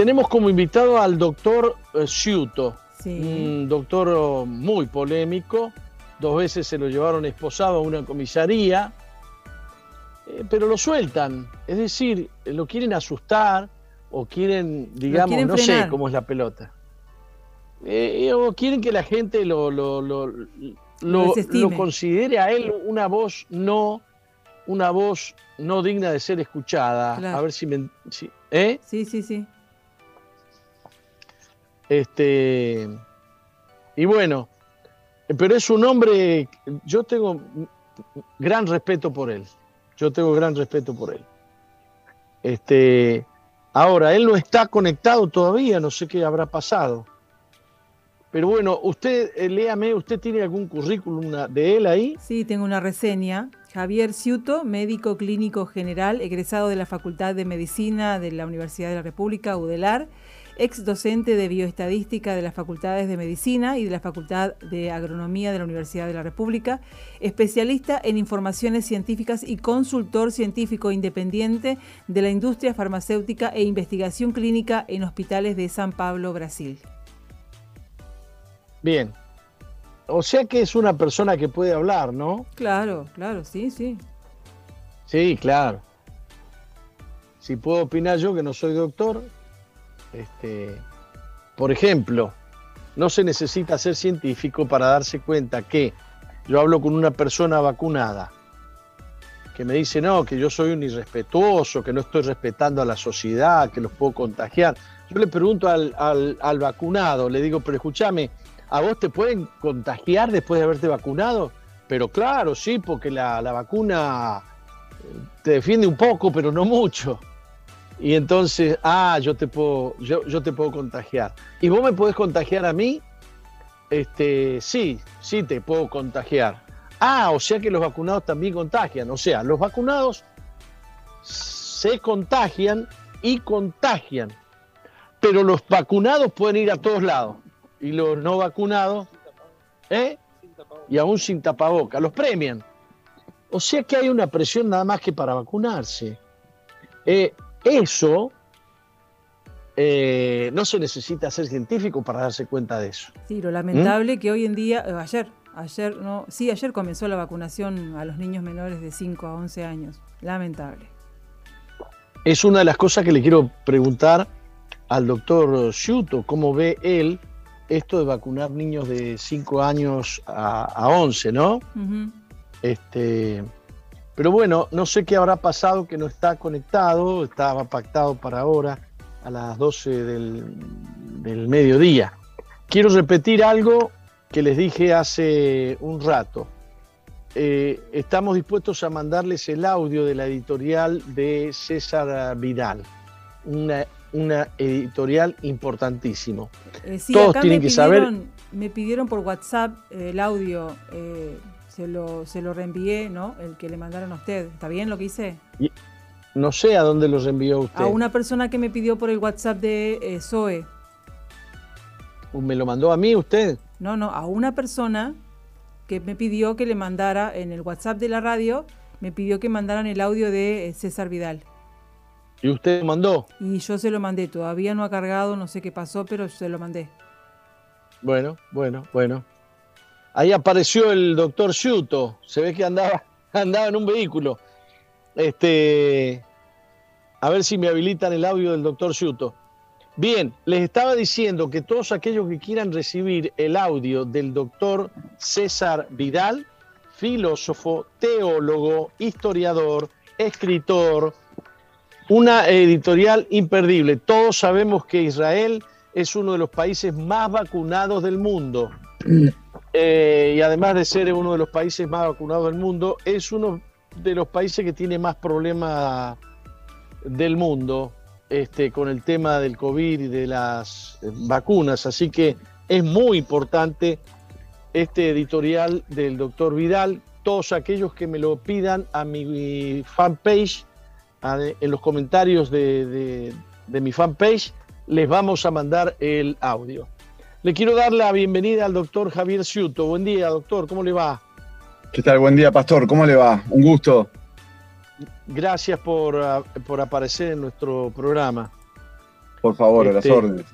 tenemos como invitado al doctor eh, Ciuto, un doctor oh, muy polémico. Dos veces se lo llevaron esposado a una comisaría, eh, pero lo sueltan. Es decir, lo quieren asustar o quieren, digamos, no sé cómo es la pelota. Eh, o quieren que la gente lo, lo, lo, lo, considere a él una voz no, una voz no digna de ser escuchada. A ver si me. ¿eh? Sí, sí, sí. Este. Y bueno, pero es un hombre. Yo tengo gran respeto por él. Yo tengo gran respeto por él. Este. Ahora, él no está conectado todavía, no sé qué habrá pasado. Pero bueno, usted, eh, léame, ¿usted tiene algún currículum de él ahí? Sí, tengo una reseña. Javier Ciuto, médico clínico general, egresado de la Facultad de Medicina de la Universidad de la República, UDELAR, ex docente de bioestadística de las Facultades de Medicina y de la Facultad de Agronomía de la Universidad de la República, especialista en informaciones científicas y consultor científico independiente de la industria farmacéutica e investigación clínica en hospitales de San Pablo, Brasil. Bien. O sea que es una persona que puede hablar, ¿no? Claro, claro, sí, sí. Sí, claro. Si puedo opinar yo, que no soy doctor, este, por ejemplo, no se necesita ser científico para darse cuenta que yo hablo con una persona vacunada que me dice, no, que yo soy un irrespetuoso, que no estoy respetando a la sociedad, que los puedo contagiar. Yo le pregunto al, vacunado, le digo, pero escúchame, ¿A vos te pueden contagiar después de haberte vacunado? Pero claro, sí, porque la, vacuna eh, te defiende un poco, pero no mucho. Y entonces, ah, yo te puedo, yo, yo te puedo contagiar. ¿Y vos me podés contagiar a mí? Este, sí, sí te puedo contagiar. Ah, o sea que los vacunados también contagian. O sea, los vacunados se contagian y contagian. Pero los vacunados pueden ir a todos lados y los no vacunados, ¿eh? y aún sin tapaboca, los premian. O sea que hay una presión nada más que para vacunarse. Eh, eso eh, no se necesita ser científico para darse cuenta de eso. Sí, lo lamentable que hoy en día, eh, ayer, ayer no, sí, ayer comenzó la vacunación a los niños menores de 5 a 11 años. Lamentable. Es una de las cosas que le quiero preguntar al doctor Shuto, cómo ve él esto de vacunar niños de 5 años a, 11, ¿no? este, pero bueno, no sé qué habrá pasado que no está conectado, estaba pactado para ahora a las 12 del, mediodía. Quiero repetir algo que les dije hace un rato. Eh, estamos dispuestos a mandarles el audio de la editorial de César Vidal, una una editorial importantísimo. Eh, Todos tienen que saber. Me pidieron por WhatsApp el audio, eh, se, lo, se lo reenvié, ¿no? El que le mandaron a usted. ¿Está bien lo que hice? no sé a dónde lo reenvió usted. A una persona que me pidió por el WhatsApp de eh, Zoe. ¿Me lo mandó a mí usted? No, no, a una persona que me pidió que le mandara en el WhatsApp de la radio, me pidió que mandaran el audio de César Vidal. ¿Y usted lo mandó? Y yo se lo mandé, todavía no ha cargado, no sé qué pasó, pero se lo mandé. Bueno, bueno, bueno. Ahí apareció el doctor Shuto, se ve que andaba, en un vehículo. Este, a ver si me habilitan el audio del doctor Shuto. Bien, les estaba diciendo que todos aquellos que quieran recibir el audio del doctor César Vidal, filósofo, teólogo, historiador, escritor, una editorial imperdible. Todos sabemos que Israel es uno de los países más vacunados del mundo. Eh, y además de ser uno de los países más vacunados del mundo, es uno de los países que tiene más problemas del mundo este, con el tema del COVID y de las vacunas. Así que es muy importante este editorial del doctor Vidal. Todos aquellos que me lo pidan a mi fanpage en los comentarios de, mi fanpage, les vamos a mandar el audio. Le quiero dar la bienvenida al doctor Javier Ciuto. Buen día, doctor, ¿cómo le va? ¿Qué tal? Buen día, pastor, ¿cómo le va? Un gusto. Gracias por, ah, por aparecer en nuestro programa. Por favor, a las Este, órdenes.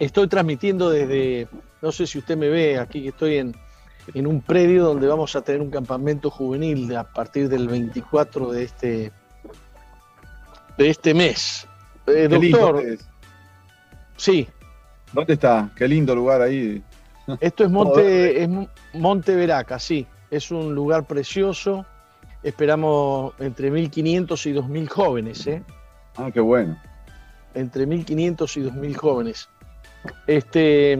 Estoy transmitiendo desde, no sé si usted me ve, aquí que estoy en, en un predio donde vamos a tener un campamento juvenil a partir del 24 de este, de este mes. Eh, doctor, es. Sí, ¿Dónde está? Qué lindo lugar ahí. esto es Monte, es Monte Veraca, sí, es un lugar precioso. Esperamos entre 1.500 y 2.000 jóvenes, ¿eh? Ah, qué bueno. entre 1.500 y 2.000 jóvenes. Este,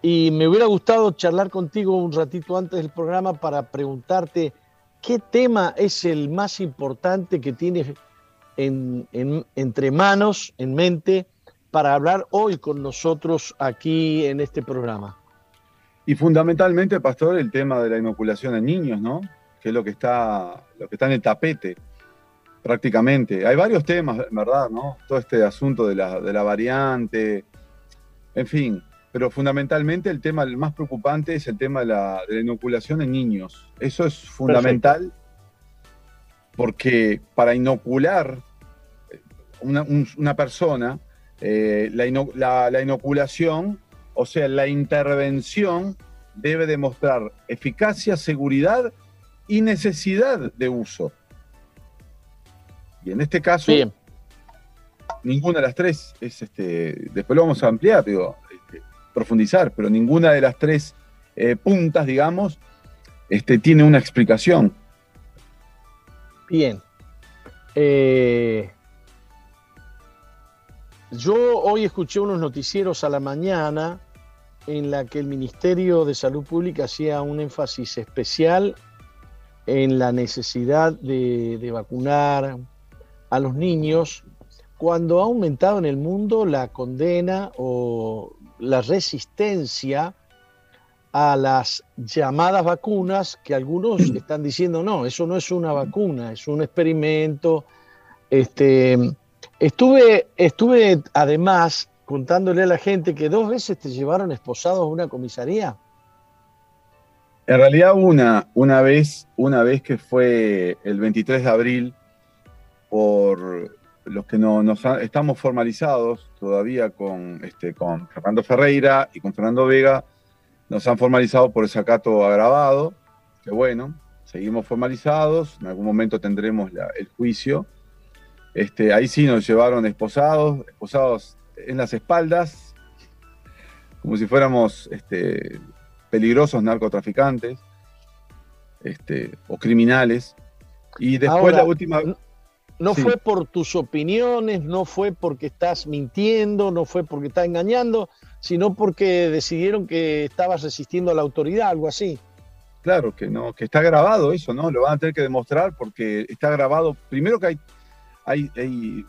y me hubiera gustado charlar contigo un ratito antes del programa para preguntarte qué tema es el más importante que tienes en- en- entre manos, en mente, para hablar hoy con nosotros aquí en este programa. Y fundamentalmente, Pastor, el tema de la inoculación en niños, ¿no? Que es lo que está, lo que está en el tapete, prácticamente. Hay varios temas, verdad, ¿no? Todo este asunto de la, de la variante, en fin. Pero fundamentalmente el tema más preocupante es el tema de la, de la inoculación en niños. Eso es fundamental porque para inocular una, un- una persona, eh, la, ino- la- la inoculación, o sea, la intervención debe demostrar eficacia, seguridad y necesidad de uso. Y en este caso, ninguna de las tres es este. Después lo vamos a ampliar, digo, este, profundizar, pero ninguna de las tres eh, puntas, digamos, este, tiene una explicación. Bien. Eh, yo hoy escuché unos noticieros a la mañana en la que el Ministerio de Salud Pública hacía un énfasis especial en la necesidad de, de vacunar a los niños cuando ha aumentado en el mundo la condena o la resistencia a las llamadas vacunas que algunos están diciendo no, eso no es una vacuna, es un experimento. Este, estuve, estuve además contándole a la gente que dos veces te llevaron esposado a una comisaría. En realidad, una, una vez, una vez que fue el 23 de abril, por los que no nos estamos formalizados todavía con, este, con Fernando Ferreira y con Fernando Vega, nos han formalizado por desacato agravado, que bueno, seguimos formalizados, en algún momento tendremos la- el juicio. Este, ahí sí nos llevaron esposados, esposados en las espaldas, como si fuéramos este, peligrosos narcotraficantes este, o criminales. Y después Ahora, la última... No Sí. fue por tus opiniones, no fue porque estás mintiendo, no fue porque estás engañando, sino porque decidieron que estabas resistiendo a la autoridad, algo así. Claro, que no, que está grabado eso, ¿no? Lo van a tener que demostrar porque está grabado. Primero que hay, hay, hay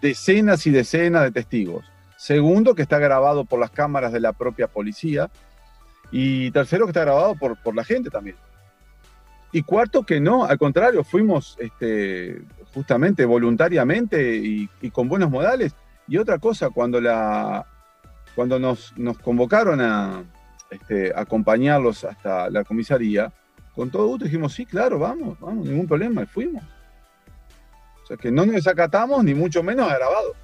decenas y decenas de testigos. Segundo, que está grabado por las cámaras de la propia policía. Y tercero, que está grabado por, por la gente también. Y cuarto, que no, al contrario, fuimos este, justamente voluntariamente y, y con buenos modales. Y otra cosa, cuando, la, cuando nos, nos convocaron a, este, acompañarlos hasta la comisaría, con todo gusto dijimos, sí, claro, vamos, vamos, ningún problema, y fuimos. O sea, que no nos desacatamos, ni mucho menos a grabado.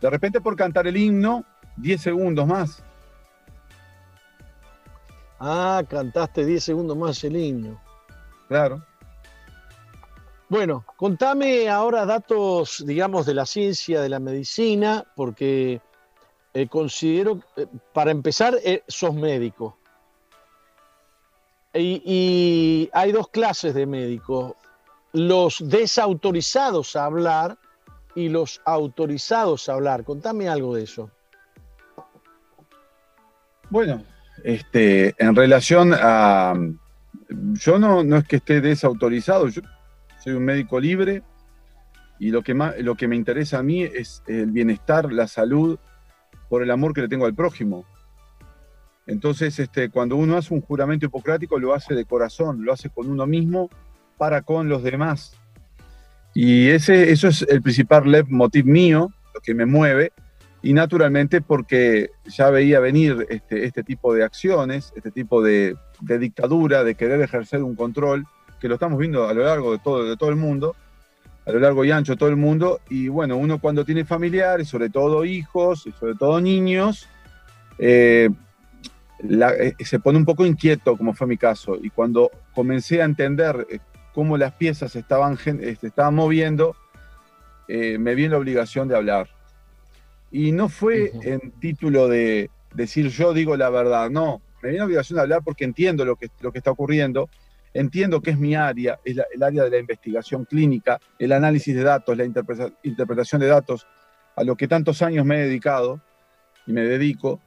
De repente por cantar el himno, 10 segundos más. Ah, cantaste 10 segundos más el himno. Claro. Bueno, contame ahora datos, digamos, de la ciencia, de la medicina, porque eh, considero, eh, para empezar, eh, sos médico. Y, hay dos clases de médicos, los desautorizados a hablar y los autorizados a hablar. Contame algo de eso. Bueno, este, en relación a... Yo no, no es que esté desautorizado, yo soy un médico libre y lo que, más, lo que me interesa a mí es el bienestar, la salud, por el amor que le tengo al prójimo. Entonces, este, cuando uno hace un juramento hipocrático, lo hace de corazón, lo hace con uno mismo para con los demás. Y ese, eso es el principal leitmotiv mío, lo que me mueve, y naturalmente porque ya veía venir este, este tipo de acciones, este tipo de, de, dictadura, de querer ejercer un control, que lo estamos viendo a lo largo de todo, de todo el mundo, a lo largo y ancho de todo el mundo. Y bueno, uno cuando tiene familiares, sobre todo hijos, y sobre todo niños, eh, eh, se pone un poco inquieto, como fue mi caso. Y cuando comencé a entender eh, cómo las piezas estaban, este, estaban moviendo, me vi en la obligación de hablar. Y no fue en título de decir yo digo la verdad, no, me vi en la obligación de hablar porque entiendo lo que, lo que está ocurriendo Entiendo que es mi área, es el área de la investigación clínica, el análisis de datos, la interpretación de datos, a lo que tantos años me he dedicado y me dedico.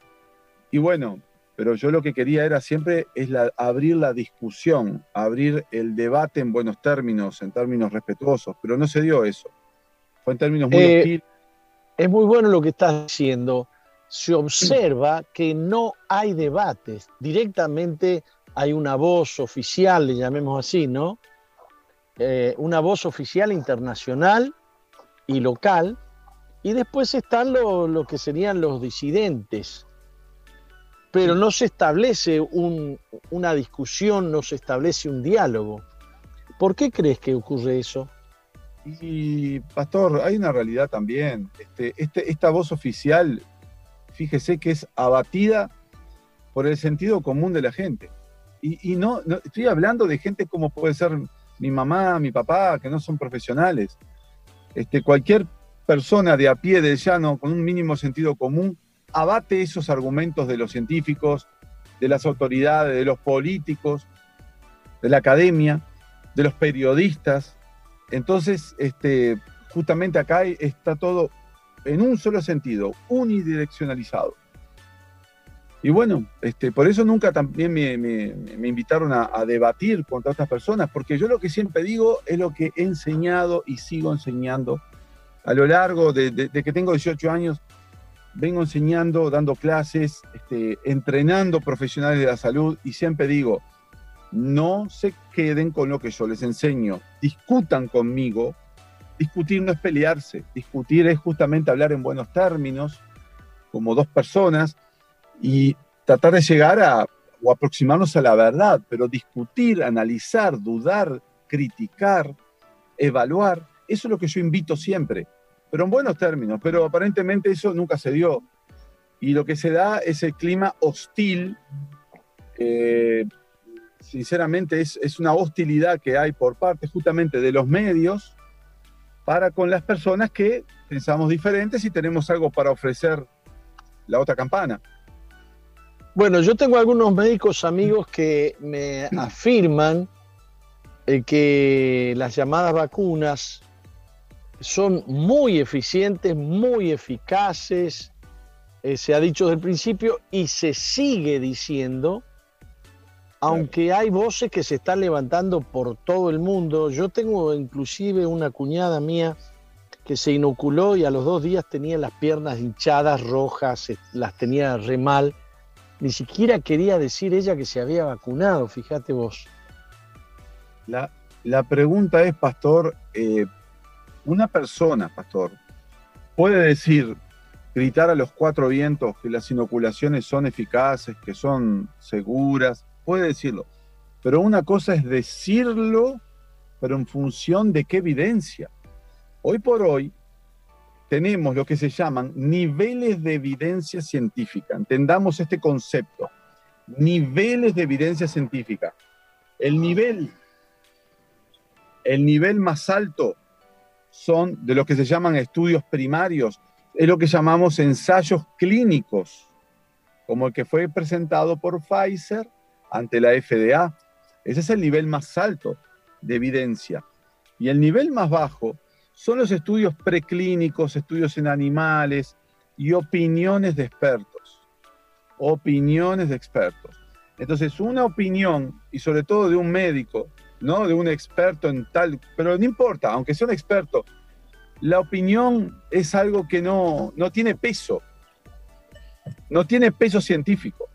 Y bueno, pero yo lo que quería era siempre es abrir la discusión, abrir el debate en buenos términos, en términos respetuosos, pero no se dio eso. Fue en términos muy eh, hostiles. Es muy bueno lo que estás diciendo. Se observa que no hay debates. Directamente hay una voz oficial, le llamemos así, ¿no? Eh, una voz oficial internacional y local, y después están lo, que serían los disidentes. Pero no se establece una discusión, no se establece un diálogo. ¿Por qué crees que ocurre eso? Y, Pastor, hay una realidad también. Este, este, esta voz oficial, fíjese que es abatida por el sentido común de la gente. Y, no, estoy hablando de gente como puede ser mi mamá, mi papá, que no son profesionales. Este, cualquier persona de a pie del llano con un mínimo sentido común abate esos argumentos de los científicos, de las autoridades, de los políticos, de la academia, de los periodistas. Entonces, este, justamente acá está todo en un solo sentido, unidireccionalizado. Y bueno, este, por eso nunca también me, invitaron a, debatir contra otras personas, porque yo lo que siempre digo es lo que he enseñado y sigo enseñando a lo largo de, que tengo 18 años. Vengo enseñando, dando clases, este, entrenando profesionales de la salud y siempre digo, no se queden con lo que yo les enseño, discutan conmigo. Discutir no es pelearse, discutir es justamente hablar en buenos términos, como dos personas, y tratar de llegar a o aproximarnos a la verdad, pero discutir, analizar, dudar, criticar, evaluar, eso es lo que yo invito siempre, pero en buenos términos, pero aparentemente eso nunca se dio. Y lo que se da es el clima hostil, sinceramente es, es una hostilidad que hay por parte justamente de los medios para con las personas que pensamos diferentes y tenemos algo para ofrecer la otra campana. Bueno, yo tengo algunos médicos amigos que me afirman eh, que las llamadas vacunas son muy eficientes, muy eficaces, eh, se ha dicho desde el principio y se sigue diciendo, aunque hay voces que se están levantando por todo el mundo. Yo tengo inclusive una cuñada mía que se inoculó y a los dos días tenía las piernas hinchadas, rojas, las tenía re mal ni siquiera quería decir ella que se había vacunado, fíjate vos. La, pregunta es, pastor, eh, una persona, pastor, puede decir, gritar a los cuatro vientos que las inoculaciones son eficaces, que son seguras, puede decirlo, pero una cosa es decirlo, pero en función de qué evidencia. Hoy por hoy, tenemos lo que se llaman niveles de evidencia científica. Entendamos este concepto. Niveles de evidencia científica. El nivel, el nivel más alto son de lo que se llaman estudios primarios, es lo que llamamos ensayos clínicos, como el que fue presentado por Pfizer ante la FDA. Ese es el nivel más alto de evidencia. Y el nivel más bajo son los estudios preclínicos, estudios en animales y opiniones de expertos. Opiniones de expertos. Entonces, una opinión, y sobre todo de un médico, ¿no? De un experto en tal, pero no importa, aunque sea un experto, la opinión es algo que no, no tiene peso, no tiene peso científico.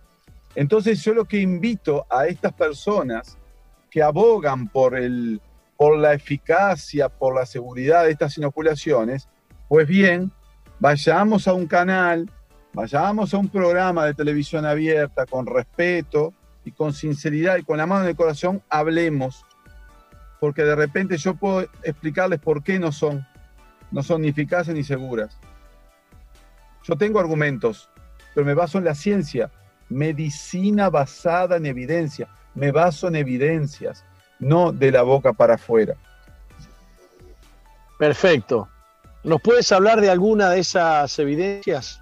Entonces, yo lo que invito a estas personas que abogan por el, por la eficacia, por la seguridad de estas inoculaciones, pues bien, vayamos a un canal, vayamos a un programa de televisión abierta con respeto y con sinceridad y con la mano en el corazón, hablemos. porque de repente yo puedo explicarles por qué no son, no son ni eficaces ni seguras. Yo tengo argumentos, pero me baso en la ciencia, medicina basada en evidencia, me baso en evidencias, no de la boca para afuera. Perfecto. ¿Nos puedes hablar de alguna de esas evidencias?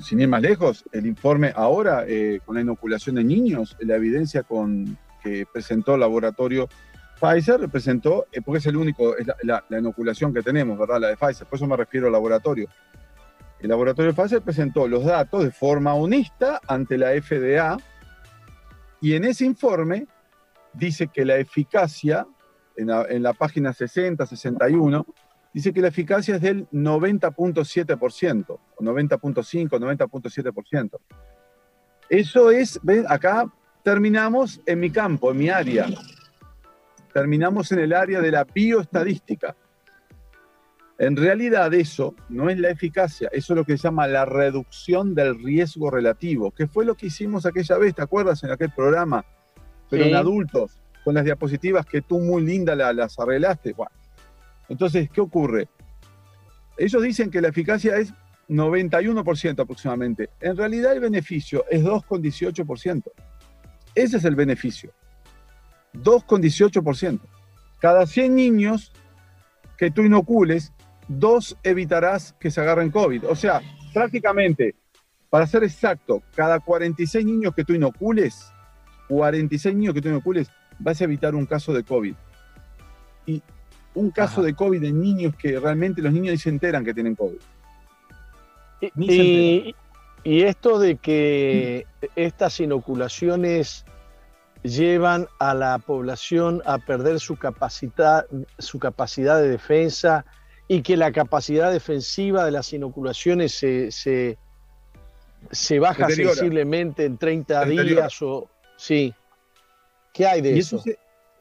Sin ir más lejos, el informe ahora eh, con la inoculación de niños, la evidencia con, que presentó el laboratorio Pfizer, presentó, eh, porque es el único, es la, inoculación que tenemos, ¿verdad? La de Pfizer, por eso me refiero al laboratorio. El laboratorio Pfizer presentó los datos de forma honesta ante la FDA y en ese informe dice que la eficacia, en la, página 60, 61, dice que la eficacia es del 90.7%, o 90.5, 90.7%. Eso es, ven, acá terminamos en mi campo, en mi área. Terminamos en el área de la bioestadística. En realidad eso no es la eficacia, eso es lo que se llama la reducción del riesgo relativo, que fue lo que hicimos aquella vez, ¿te acuerdas? En aquel programa, pero en adultos, con las diapositivas que tú muy linda las arreglaste. Bueno, entonces, ¿qué ocurre? Ellos dicen que la eficacia es 91% aproximadamente. En realidad el beneficio es 2,18%. Ese es el beneficio. 2,18%. Cada 100 niños que tú inocules, dos evitarás que se agarren COVID. O sea, prácticamente, para ser exacto, cada 46 niños que tú inocules, 46 niños que tú inocules, vas a evitar un caso de COVID. Y un caso de COVID en niños que realmente los niños ni se enteran que tienen COVID. Y, y, esto de que estas inoculaciones llevan a la población a perder su capacidad, su capacidad de defensa y que la capacidad defensiva de las inoculaciones se, se, baja sensiblemente en 30 días o sí. ¿Qué hay de eso?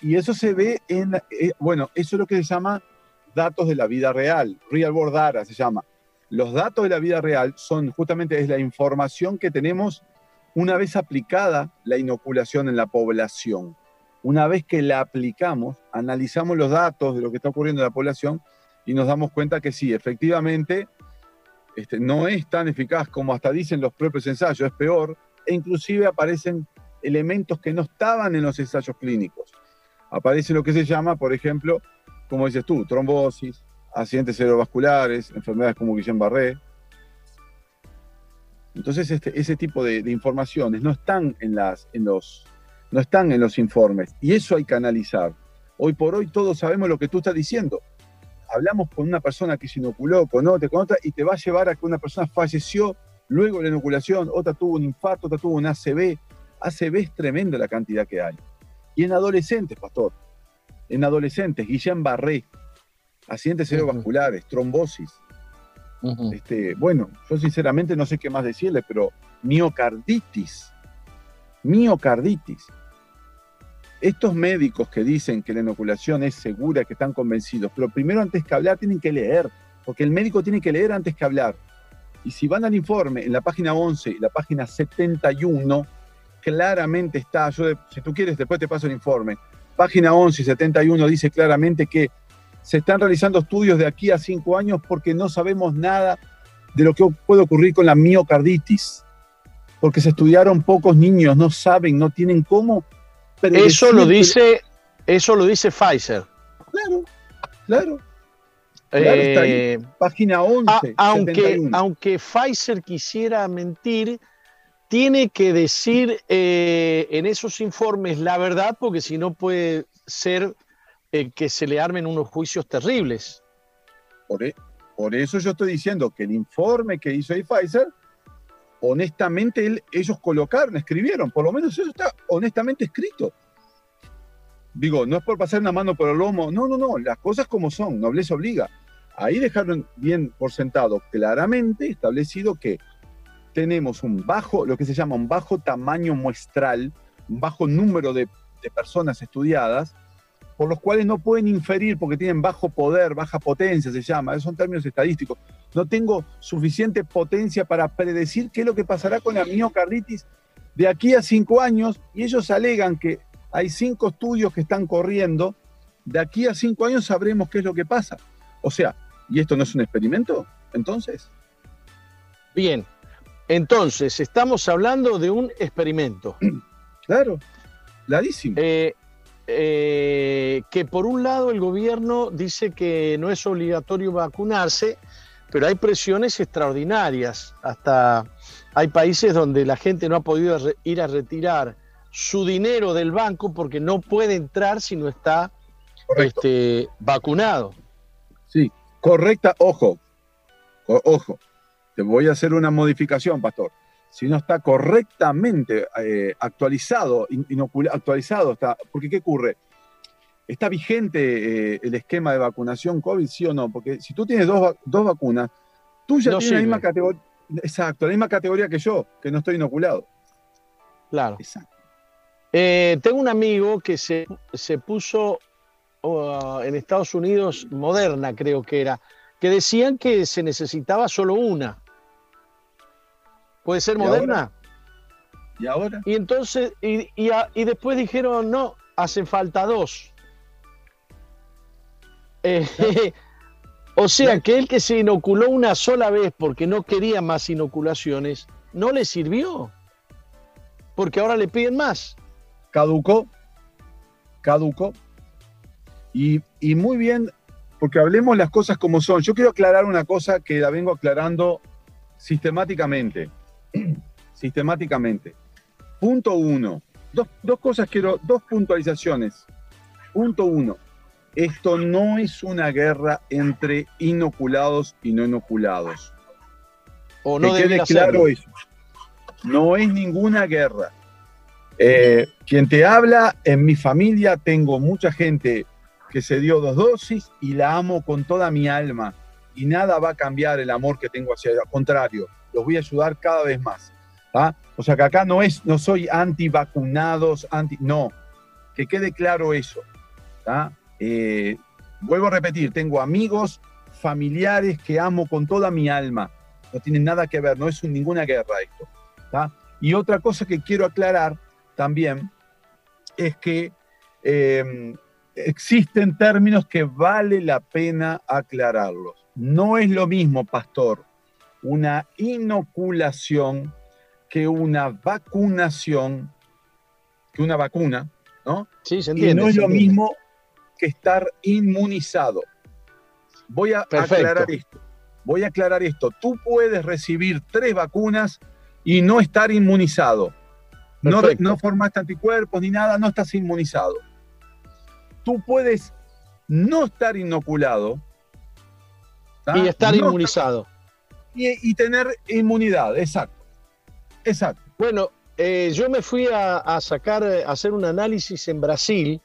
y eso se ve en, eh, bueno, eso es lo que se llama datos de la vida real, real world data se llama. Los datos de la vida real son justamente es la información que tenemos una vez aplicada la inoculación en la población. Una vez que la aplicamos, analizamos los datos de lo que está ocurriendo en la población y nos damos cuenta que sí, efectivamente, este, no es tan eficaz como hasta dicen los propios ensayos, es peor, e inclusive aparecen elementos que no estaban en los ensayos clínicos. Aparece lo que se llama, por ejemplo, como dices tú, trombosis, accidentes cerebrovasculares, enfermedades como Guillain-Barré, entonces, este, ese tipo de, informaciones no están en, las, en los, no están en los informes y eso hay que analizar. Hoy por hoy todos sabemos lo que tú estás diciendo. Hablamos con una persona que se inoculó, con otra, con otra, y te va a llevar a que una persona falleció luego de la inoculación, otra tuvo un infarto, otra tuvo un ACV. ACV es tremenda la cantidad que hay. Y en adolescentes, pastor, en adolescentes, Guillain-Barré, accidentes cerebrovasculares, trombosis, este, bueno, yo sinceramente no sé qué más decirle, pero miocarditis, miocarditis. Estos médicos que dicen que la inoculación es segura, que están convencidos, pero primero antes que hablar tienen que leer, porque el médico tiene que leer antes que hablar. Y si van al informe, en la página 11 y la página 71, claramente está, yo si tú quieres después te paso el informe, página 11 y 71 dice claramente que se están realizando estudios de aquí a cinco años porque no sabemos nada de lo que puede ocurrir con la miocarditis, porque se estudiaron pocos niños, no saben, no tienen cómo. Eso lo dice, eso lo dice Pfizer. Claro, claro. Eh, página 11. aunque, aunque Pfizer quisiera mentir, tiene que decir eh, en esos informes la verdad, porque si no puede ser eh, que se le armen unos juicios terribles. E, por, eso yo estoy diciendo que el informe que hizo ahí Pfizer, honestamente ellos colocaron, escribieron, por lo menos eso está honestamente escrito. Digo, no es por pasar una mano por el lomo, no, no, no, las cosas como son, nobleza obliga. Ahí dejaron bien por sentado claramente establecido que tenemos un bajo, lo que se llama un bajo tamaño muestral, un bajo número de personas estudiadas, por los cuales no pueden inferir porque tienen bajo poder, baja potencia se llama, esos son términos estadísticos. No tengo suficiente potencia para predecir qué es lo que pasará con la miocarditis de aquí a cinco años y ellos alegan que hay cinco estudios que están corriendo. De aquí a cinco años sabremos qué es lo que pasa. O sea, ¿y esto no es un experimento? Entonces. Bien, entonces estamos hablando de un experimento. Claro, clarísimo. Eh, eh, que por un lado el gobierno dice que no es obligatorio vacunarse, pero hay presiones extraordinarias. Hasta hay países donde la gente no ha podido ir a retirar su dinero del banco porque no puede entrar si no está este, vacunado. Sí, correcta, ojo, ojo, te voy a hacer una modificación, pastor. Si no está correctamente eh, actualizado, actualizado está, porque ¿qué ocurre? ¿Está vigente eh, el esquema de vacunación COVID, sí o no? Porque si tú tienes dos, vacunas, tú ya tienes la misma categoría, exacto, la misma categoría que yo, que no estoy inoculado. Claro. Exacto. Eh, tengo un amigo que se, se puso uh, en Estados Unidos, Moderna creo que era, que decían que se necesitaba solo una. ¿Puede ser Moderna? ¿Y ahora? Y entonces, y, y, después dijeron, no, hacen falta dos. Eh, o sea que el que se inoculó una sola vez porque no quería más inoculaciones, no le sirvió. Porque ahora le piden más caducó, caducó. Y, y, muy bien, porque hablemos las cosas como son. Yo quiero aclarar una cosa que la vengo aclarando sistemáticamente. sistemáticamente. Punto uno. Dos, dos cosas quiero, dos puntualizaciones. Punto uno. Esto no es una guerra entre inoculados y no inoculados. O no que quede claro eso. No es ninguna guerra. Eh, quien te habla, en mi familia tengo mucha gente que se dio dos dosis y la amo con toda mi alma. Y nada va a cambiar el amor que tengo hacia ella. Al contrario, los voy a ayudar cada vez más. O sea que acá no es, no soy anti vacunados, anti, no. Que quede claro eso. Eh, vuelvo a repetir, tengo amigos, familiares que amo con toda mi alma. No tienen nada que ver, no es ninguna guerra esto. Y otra cosa que quiero aclarar también es que em, existen términos que vale la pena aclararlos. No es lo mismo, pastor, una inoculación que una vacunación, que una vacuna, ¿no? Sí, se entiende. Y no es lo mismo que estar inmunizado. Voy a aclarar esto. Voy a aclarar esto. Tú puedes recibir tres vacunas y no estar inmunizado. No, no, formaste anticuerpos ni nada, no estás inmunizado. Tú puedes no estar inoculado. Y estar inmunizado. Y, tener inmunidad, exacto. Exacto. Bueno, eh, yo me fui a, sacar, a hacer un análisis en Brasil.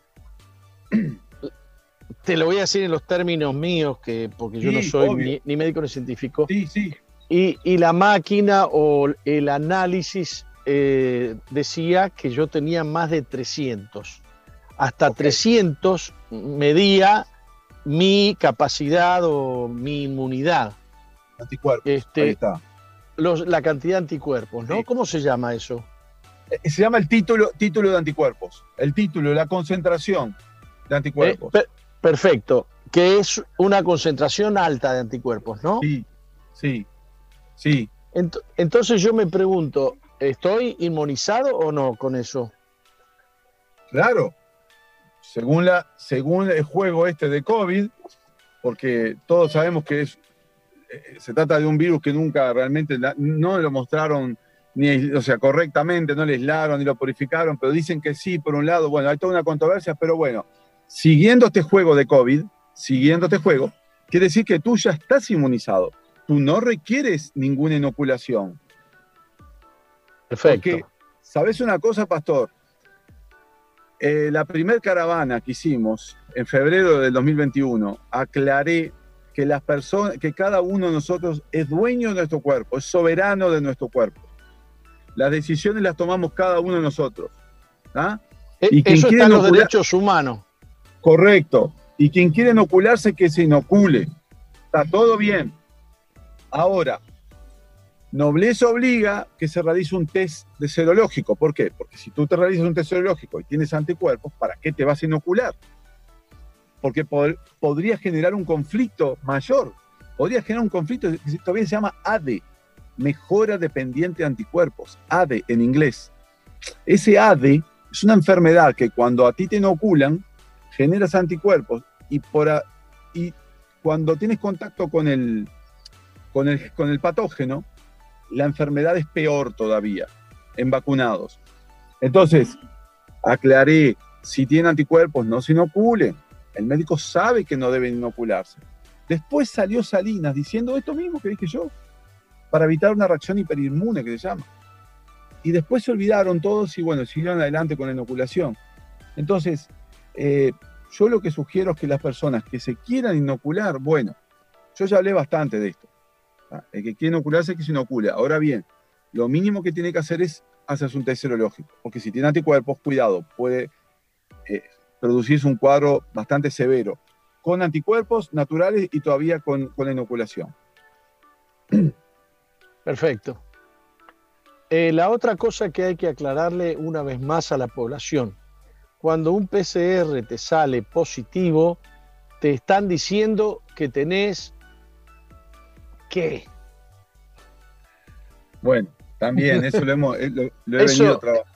Te lo voy a decir en los términos míos, que, porque yo no soy ni, médico ni científico. Sí, sí. Y, y, la máquina o el análisis eh, decía que yo tenía más de 300. Hasta 300 medía mi capacidad o mi inmunidad. Anticuerpos. Este, Ahí está. la cantidad de anticuerpos, ¿no? ¿Cómo se llama eso? Eh, se llama el título, título de anticuerpos. El título, la concentración de anticuerpos. Eh, perfecto. Que es una concentración alta de anticuerpos, ¿no? Sí, sí, sí. entonces yo me pregunto, ¿Estoy inmunizado o no con eso? Claro. Según, la, según el juego este de COVID, porque todos sabemos que es, se trata de un virus que nunca realmente no lo mostraron ni, o sea, correctamente, no le aislaron ni lo purificaron, pero dicen que sí, por un lado, bueno, hay toda una controversia, pero bueno, siguiendo este juego de COVID, siguiendo este juego, quiere decir que tú ya estás inmunizado. Tú no requieres ninguna inoculación. Perfecto. Porque, ¿sabes una cosa, pastor? Eh, la primera caravana que hicimos en febrero del 2021, aclaré que las personas, que cada uno de nosotros es dueño de nuestro cuerpo, es soberano de nuestro cuerpo. Las decisiones las tomamos cada uno de nosotros. ¿ah? E, y Eso está en los derechos humanos. Correcto. Y quien quiere inocularse, que se inocule. Está todo bien. Ahora, Nobleza obliga que se realice un test de serológico. ¿Por qué? Porque si tú te realizas un test serológico y tienes anticuerpos, ¿para qué te vas a inocular? Porque podría generar un conflicto mayor. Podría generar un conflicto que todavía se llama ADE, mejora dependiente de anticuerpos, ADE en inglés. Ese ADE es una enfermedad que cuando a ti te inoculan, generas anticuerpos y, por y cuando tienes contacto con el, con el, con el patógeno, la enfermedad es peor todavía en vacunados. Entonces, aclaré, si tienen anticuerpos, no se inoculen. El médico sabe que no deben inocularse. Después salió Salinas diciendo esto mismo que dije yo, para evitar una reacción hiperinmune que se llama. Y después se olvidaron todos y bueno, siguieron adelante con la inoculación. Entonces, eh, yo lo que sugiero es que las personas que se quieran inocular, bueno, yo ya hablé bastante de esto. ¿ah? El que quiere inocularse, que se inocule. Ahora bien, lo mínimo que tiene que hacer es hacerse un test serológico, porque si tiene anticuerpos, cuidado, puede eh, producirse un cuadro bastante severo, con anticuerpos naturales y todavía con, con la inoculación. Perfecto. Eh, la otra cosa que hay que aclararle una vez más a la población, cuando un PCR te sale positivo, te están diciendo que tenés qué. Bueno, también eso lo, hemos, eh, lo, he venido trabajando.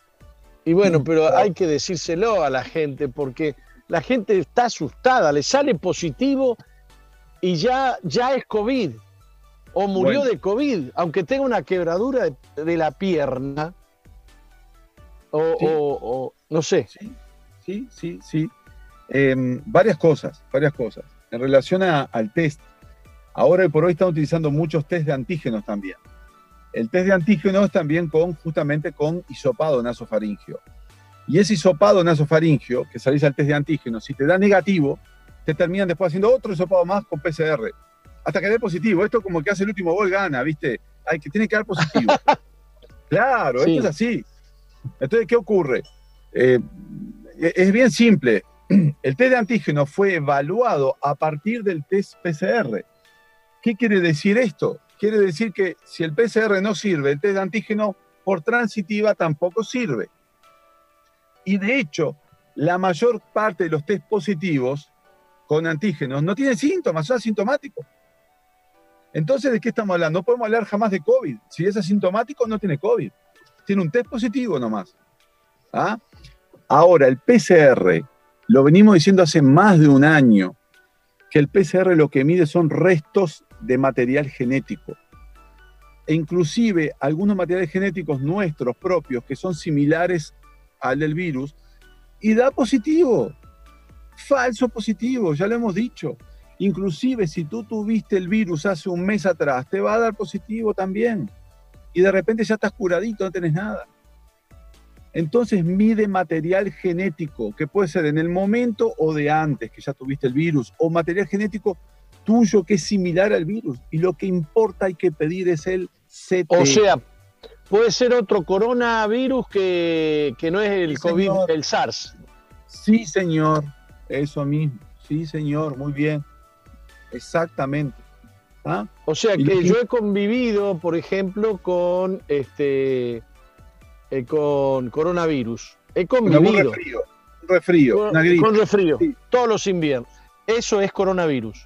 Y bueno, pero hay que decírselo a la gente porque la gente está asustada, le sale positivo y ya, ya es COVID o murió de COVID, aunque tenga una quebradura de, la pierna, o, no sé. Sí, sí, sí. Em, varias cosas, varias cosas. En relación al test, ahora por hoy están utilizando muchos test de antígenos también. El test de antígenos también con, justamente con hisopado nasofaringio. Y ese hisopado nasofaringio, que salís al test de antígenos, si te da negativo, te terminan después haciendo otro hisopado más con PCR hasta que dé positivo. Esto como que hace el último gol gana, ¿viste? Hay que tiene que dar positivo. claro, esto es así. Entonces, ¿qué ocurre? Eh, es bien simple. El test de antígeno fue evaluado a partir del test PCR. ¿Qué quiere decir esto? Quiere decir que si el PCR no sirve, el test de antígeno por transitiva tampoco sirve. Y de hecho, la mayor parte de los test positivos con antígenos no tienen síntomas, son asintomáticos. Entonces, ¿de qué estamos hablando? No podemos hablar jamás de COVID. Si es asintomático, no tiene COVID. Tiene un test positivo nomás. ¿Ah? Ahora, el PCR, lo venimos diciendo hace más de un año, que el PCR lo que mide son restos de material genético. E inclusive algunos materiales genéticos nuestros propios que son similares al del virus y da positivo. Falso positivo, ya lo hemos dicho. Inclusive si tú tuviste el virus hace un mes atrás, te va a dar positivo también. Y de repente ya estás curadito, no tenés nada. Entonces mide material genético, que puede ser en el momento o de antes que ya tuviste el virus, o material genético tuyo que es similar al virus. Y lo que importa hay que pedir es el CT. O sea, puede ser otro coronavirus que, no es el COVID, el SARS. Sí, señor, eso mismo. Sí, señor, muy bien. Exactamente. ¿Ah? O sea que yo he convivido, por ejemplo, con este eh, con coronavirus. He convivido. Con refrío, con, refrío, todos los inviernos. Eso es coronavirus.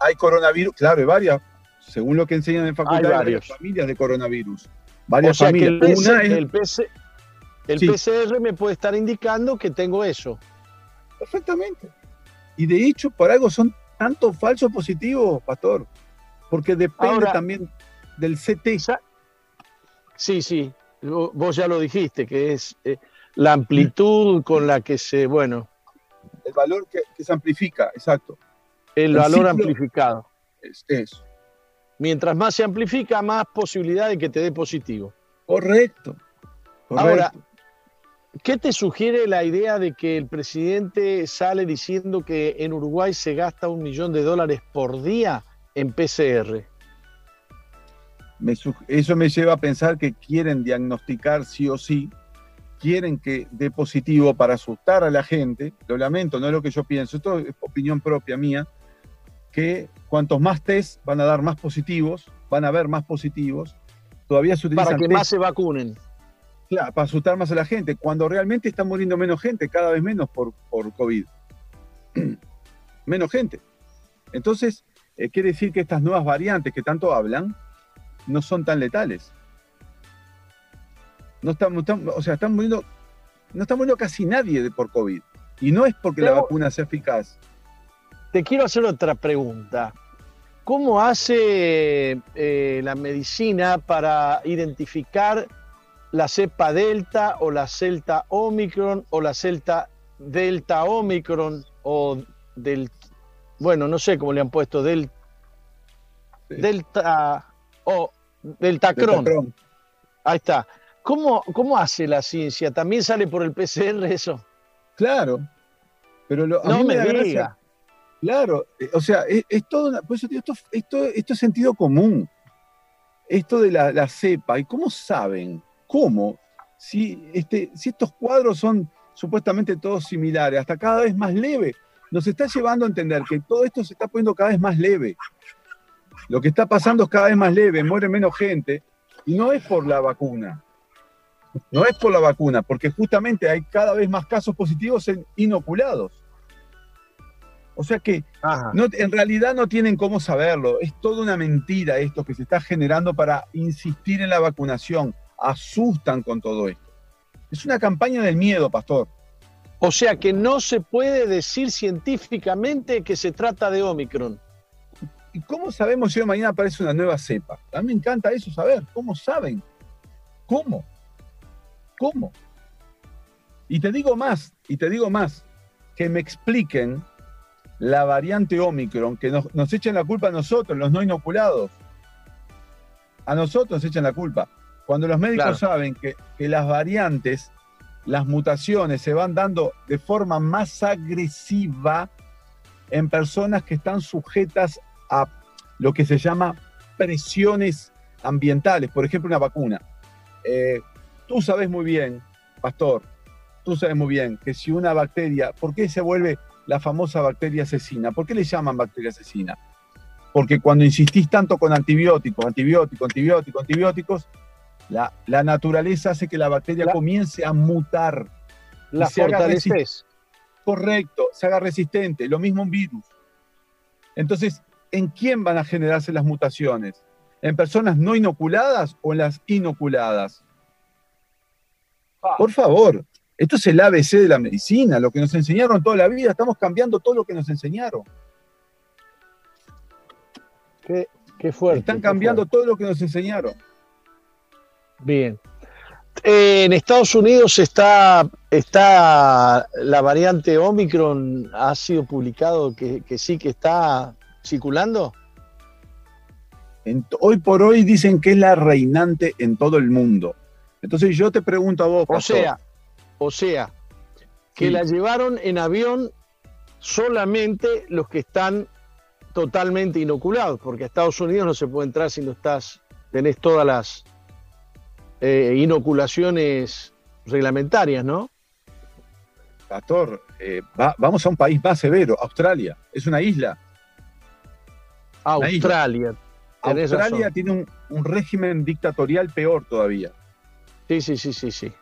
Hay coronavirus, claro, hay varias, según lo que enseñan en facultad, hay varias familias de coronavirus. Varias o sea Que el, el, PCR me puede estar indicando que tengo eso. Perfectamente. Y de hecho, por algo son tanto falso positivo, pastor, porque depende también del CT. Sí, sí, vos ya lo dijiste, que es eh, la amplitud con la que se, bueno. El valor que, se amplifica, exacto. El, valor amplificado. Es eso. Mientras más se amplifica, más posibilidad de que te dé positivo. Correcto. correcto. Ahora, ¿Qué te sugiere la idea de que el presidente sale diciendo que en Uruguay se gasta un millón de dólares por día en PCR? Eso me lleva a pensar que quieren diagnosticar sí o sí, quieren que dé positivo para asustar a la gente. Lo lamento, no es lo que yo pienso, esto es opinión propia mía, que cuantos más test van a dar más positivos, van a haber más positivos, todavía se utilizan Para que test más se vacunen. Claro, para asustar más a la gente, cuando realmente está muriendo menos gente, cada vez menos por, por COVID. menos gente. Entonces, eh, quiere decir que estas nuevas variantes que tanto hablan no son tan letales. No están, no están- o sea, están muriendo, no está muriendo casi nadie de- por COVID. Y no es porque la vacuna sea eficaz. Te quiero hacer otra pregunta. ¿Cómo hace eh, la medicina para identificar la cepa delta o la celta omicron o la celta delta omicron o del, bueno, no sé cómo le han puesto, del, delta o deltacron? Deltacron. Ahí está. ¿Cómo, ¿Cómo hace la ciencia? ¿También sale por el PCR eso? Claro. Pero lo, a No mí me gracia- diga. Claro, eh, o sea, es, es todo, una- por eso te digo, esto, esto, esto es sentido común. Esto de la, la cepa, ¿y cómo saben? ¿Cómo? Si, este, si estos cuadros son supuestamente todos similares, hasta cada vez más leve, nos está llevando a entender que todo esto se está poniendo cada vez más leve. Lo que está pasando es cada vez más leve, muere menos gente, y no es por la vacuna. No es por la vacuna, porque justamente hay cada vez más casos positivos en inoculados. O sea que no, en realidad no tienen cómo saberlo. Es toda una mentira esto que se está generando para insistir en la vacunación. Asustan con todo esto. Es una campaña del miedo, pastor. O sea que no se puede decir científicamente que se trata de Omicron. ¿Y cómo sabemos si hoy mañana aparece una nueva cepa? A mí me encanta eso saber. ¿Cómo saben? ¿Cómo? ¿Cómo? Y te digo más, y te digo más, que me expliquen la variante Omicron, que nos, nos echen la culpa a nosotros, los no inoculados. A nosotros nos echan la culpa. Cuando los médicos Claro. saben que, que las variantes, las mutaciones se van dando de forma más agresiva en personas que están sujetas a lo que se llama presiones ambientales, por ejemplo, una vacuna. Eh, tú sabes muy bien, pastor, tú sabes muy bien que si una bacteria, ¿por qué se vuelve la famosa bacteria asesina? ¿Por qué le llaman bacteria asesina? Porque cuando insistís tanto con antibióticos, antibióticos, antibióticos, antibióticos, la, la naturaleza hace que la bacteria La- comience a mutar. La fortaleces. Correcto, se haga resistente, lo mismo un virus. Entonces, ¿en quién van a generarse las mutaciones? ¿En personas no inoculadas o en las inoculadas? Ah. Por favor, esto es el ABC de la medicina, lo que nos enseñaron toda la vida, estamos cambiando todo lo que nos enseñaron. Qué, qué fuerte. Están cambiando fuerte. todo lo que nos enseñaron. Bien. En Estados Unidos está, está la variante Omicron, ha sido publicado que, que sí que está circulando. En- hoy por hoy dicen que es la reinante en todo el mundo. Entonces yo te pregunto a vos, O pastor, sea, o sea, que Sí. la llevaron en avión solamente los que están totalmente inoculados, porque a Estados Unidos no se puede entrar si no estás, tenés todas las eh, inoculaciones reglamentarias, ¿no? pastor, eh, va- vamos a un país más severo, Australia, es una isla. Australia. Australia tiene un, un régimen dictatorial peor todavía. Sí, sí, sí, sí, sí.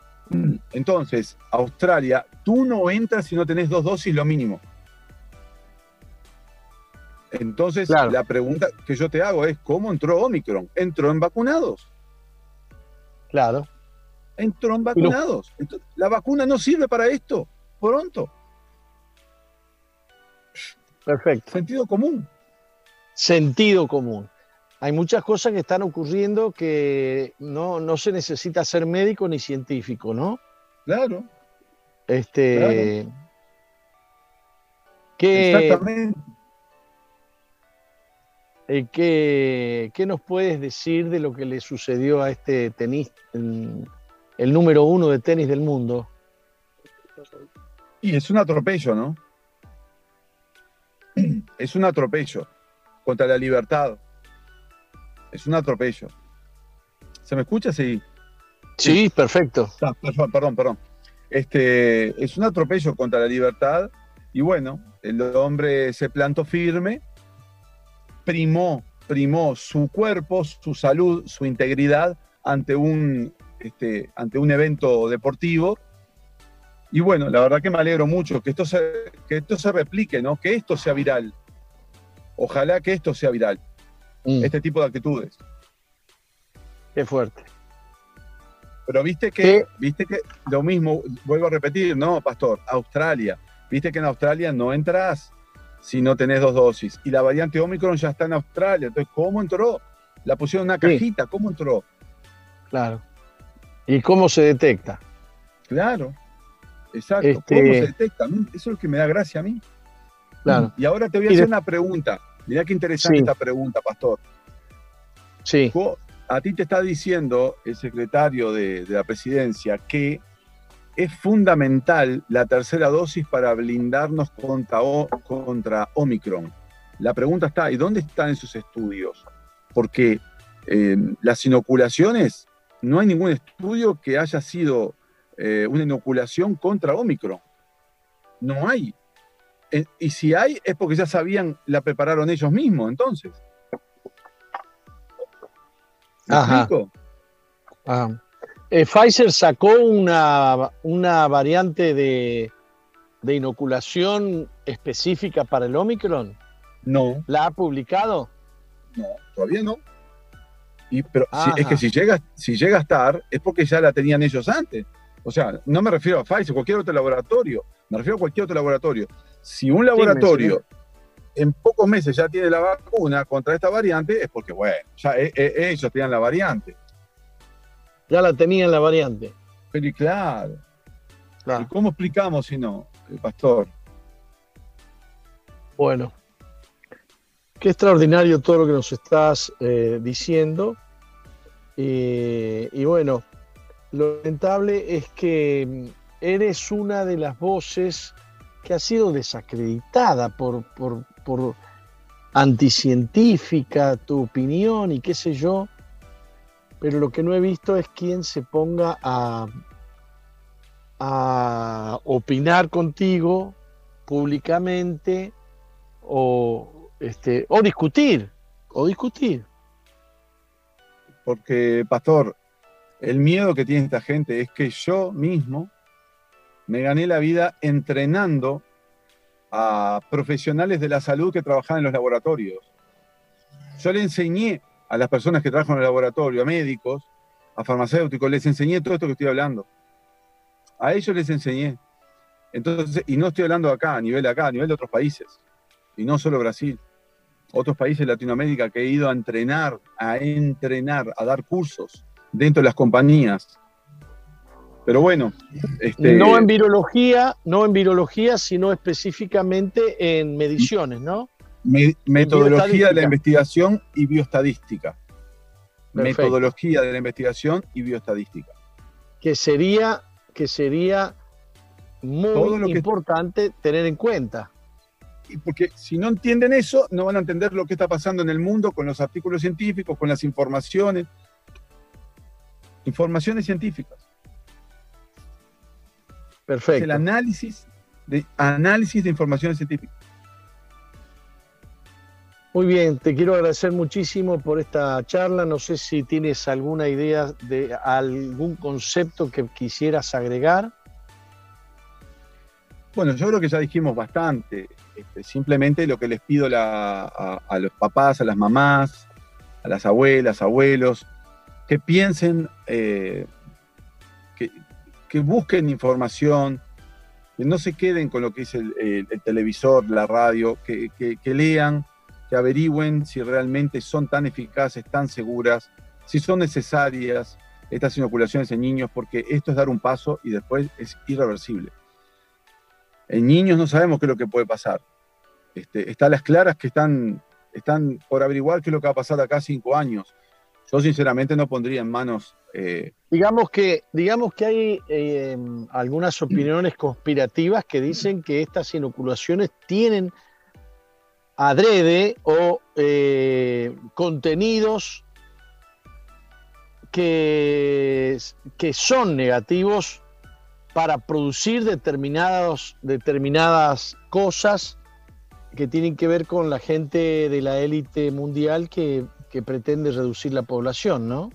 Entonces, Australia, tú no entras si no tenés dos dosis lo mínimo. Entonces, Claro. la pregunta que yo te hago es, ¿cómo entró Omicron? ¿Entró en vacunados? Claro. Entró en vacunados. Entonces, la vacuna no sirve para esto. Pronto. Perfecto. Sentido común. Sentido común. Hay muchas cosas que están ocurriendo que no, no se necesita ser médico ni científico, ¿no? Claro. Este. ¿qué, Exactamente. eh, qué- qué nos puedes decir de lo que le sucedió a este tenis, el, el número uno de tenis del mundo? Y es un atropello, ¿no? Es un atropello contra la libertad. Es un atropello. ¿Se me escucha? Sí. Sí, perfecto. Ah, perdón, perdón. Este, es un atropello contra la libertad y bueno, el hombre se plantó firme, primó, primó su cuerpo, su salud, su integridad ante un, este, ante un evento deportivo. Y bueno, la verdad que me alegro mucho que esto se, que esto se replique, ¿no? que esto sea viral. Ojalá que esto sea viral, Mm, este tipo de actitudes. Qué fuerte. Pero viste que, viste que lo mismo, vuelvo a repetir, no, pastor, Australia. Viste que en Australia no entras si no tenés dos dosis. Y la variante Omicron ya está en Australia. Entonces, ¿cómo entró? La pusieron en una Sí. cajita, ¿cómo entró? Claro. ¿Y cómo se detecta? Claro. Exacto. Este- ¿Cómo se detecta? Eso es lo que me da gracia a mí. Claro. Y ahora te voy a hacer una pregunta. Mirá qué interesante Sí. esta pregunta, pastor. Sí. A ti te está diciendo el secretario de, de la presidencia que es fundamental la tercera dosis para blindarnos contra, O- contra Omicron. La pregunta está, ¿y dónde están esos estudios? Porque eh, las inoculaciones, no hay ningún estudio que haya sido eh, una inoculación contra Omicron. No hay. Eh, y si hay, es porque ya sabían, la prepararon ellos mismos, entonces. ¿Me Ajá. explico? Eh, Pfizer sacó una, una variante de, de inoculación específica para el Omicron. No, ¿La ha publicado? no, todavía no. Y, pero si- es que si llega, si llega a estar, es porque ya la tenían ellos antes. O sea, no me refiero a Pfizer, cualquier otro laboratorio. Me refiero a cualquier otro laboratorio. Si un laboratorio en pocos meses ya tiene la vacuna contra esta variante, es porque, bueno, ya eh, eh, ellos tenían la variante. Ya la tenían la variante. Pero y claro, ¿y Claro. cómo explicamos si no, el pastor? Bueno, qué extraordinario todo lo que nos estás eh, diciendo. Eh, y bueno, lo lamentable es que mm, eres una de las voces que ha sido desacreditada por, por, por anticientífica, tu opinión y qué sé yo. Pero lo que no he visto es quien se ponga a, a opinar contigo públicamente o, este, o discutir, o discutir. Porque, pastor, el miedo que tiene esta gente es que yo mismo me gané la vida entrenando a profesionales de la salud que trabajaban en los laboratorios. Yo le enseñé a las personas que trabajan en el laboratorio, a médicos, a farmacéuticos, les enseñé todo esto que estoy hablando. A ellos les enseñé. Entonces, y no estoy hablando acá, a nivel de acá, a nivel de otros países. Y no solo Brasil. Otros países de Latinoamérica que he ido a entrenar, a entrenar, a dar cursos dentro de las compañías. Pero bueno, este, No en virología, no en virología, sino específicamente en mediciones, ¿no? me- metodología de la investigación y bioestadística. Perfecto. Metodología de la investigación y bioestadística. Que sería, que sería Todo muy que- importante tener en cuenta. Y porque si no entienden eso, no van a entender lo que está pasando en el mundo con los artículos científicos, con las informaciones. Informaciones científicas. Es Perfecto. el análisis de, análisis de informaciones científicas. Muy bien, te quiero agradecer muchísimo por esta charla. No sé si tienes alguna idea de algún concepto que quisieras agregar. Bueno, yo creo que ya dijimos bastante. Este, simplemente lo que les pido la- a, a los papás, a las mamás, a las abuelas, abuelos, que piensen, eh, que busquen información, que no se queden con lo que es el, el- el televisor, la radio, que, que- lean, que averigüen si realmente son tan eficaces, tan seguras, si son necesarias estas inoculaciones en niños, porque esto es dar un paso y después es irreversible. En niños no sabemos qué es lo que puede pasar. Este, están las claras que están, están por averiguar qué es lo que va a pasar acá a cinco años. Yo sinceramente no pondría en manos... eh, Digamos que, digamos que hay eh, algunas opiniones conspirativas que dicen que estas inoculaciones tienen adrede o eh, contenidos que, que son negativos para producir determinados, determinadas cosas que tienen que ver con la gente de la élite mundial que, que pretende reducir la población, ¿no?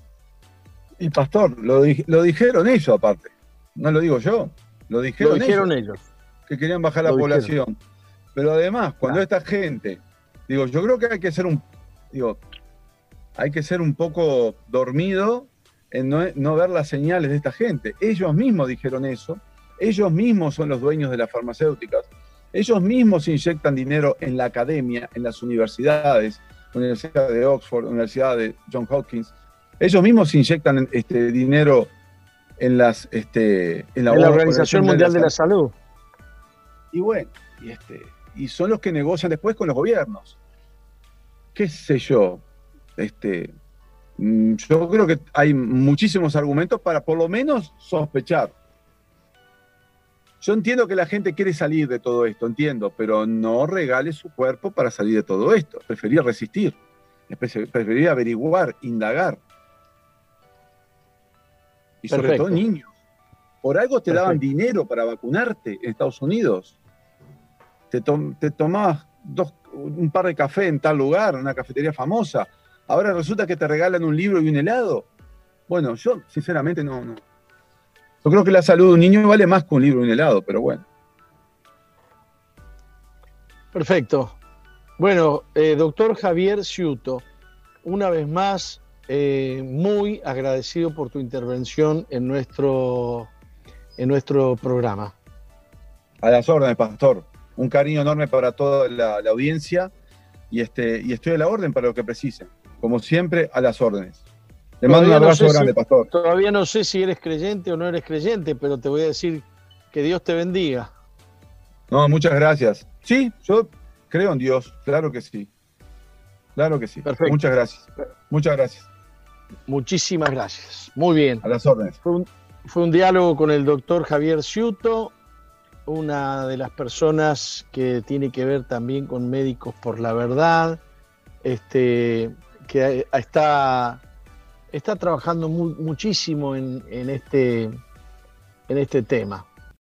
Y pastor, lo, dijeron ellos aparte. No lo digo yo. Lo dijeron, ellos, Que querían bajar la población. Pero además, cuando esta gente, digo, yo creo que hay que ser un, digo, hay que ser un poco dormido en no, no ver las señales de esta gente. Ellos mismos dijeron eso. Ellos mismos son los dueños de las farmacéuticas. Ellos mismos inyectan dinero en la academia, en las universidades, Universidad de Oxford, Universidad de John Hopkins. Ellos mismos inyectan este, dinero en, las, este, en la, Organización Mundial de la, Salud. Y bueno, y, este, y son los que negocian después con los gobiernos. ¿Qué sé yo? Este, mm, yo creo que hay muchísimos argumentos para por lo menos sospechar. Yo entiendo que la gente quiere salir de todo esto, entiendo, pero no regale su cuerpo para salir de todo esto. Prefería resistir, prefería averiguar, indagar. Y sobre todo niños. Por algo te daban dinero para vacunarte en Estados Unidos. Te, tomabas un par de café en tal lugar, una cafetería famosa. Ahora resulta que te regalan un libro y un helado. Bueno, yo sinceramente no, no, yo creo que la salud de un niño vale más que un libro y un helado, pero bueno. Perfecto. Bueno, eh, doctor Javier Ciuto, una vez más, eh, muy agradecido por tu intervención en nuestro, en nuestro programa. A las órdenes, pastor. Un cariño enorme para toda la, audiencia y, este, y estoy a la orden para lo que precisen. Como siempre, a las órdenes. Te mando un abrazo grande, pastor. Todavía no sé si eres creyente o no eres creyente, pero te voy a decir que Dios te bendiga. No, muchas gracias. Sí, yo creo en Dios, claro que sí. Claro que sí. Perfecto. Muchas gracias. Muchas gracias. Muchísimas gracias. Muy bien. A las órdenes. Fue un, diálogo con el doctor Javier Ciuto, una de las personas que tiene que ver también con Médicos por la Verdad, este, que está está trabajando muchísimo en, este, en este tema.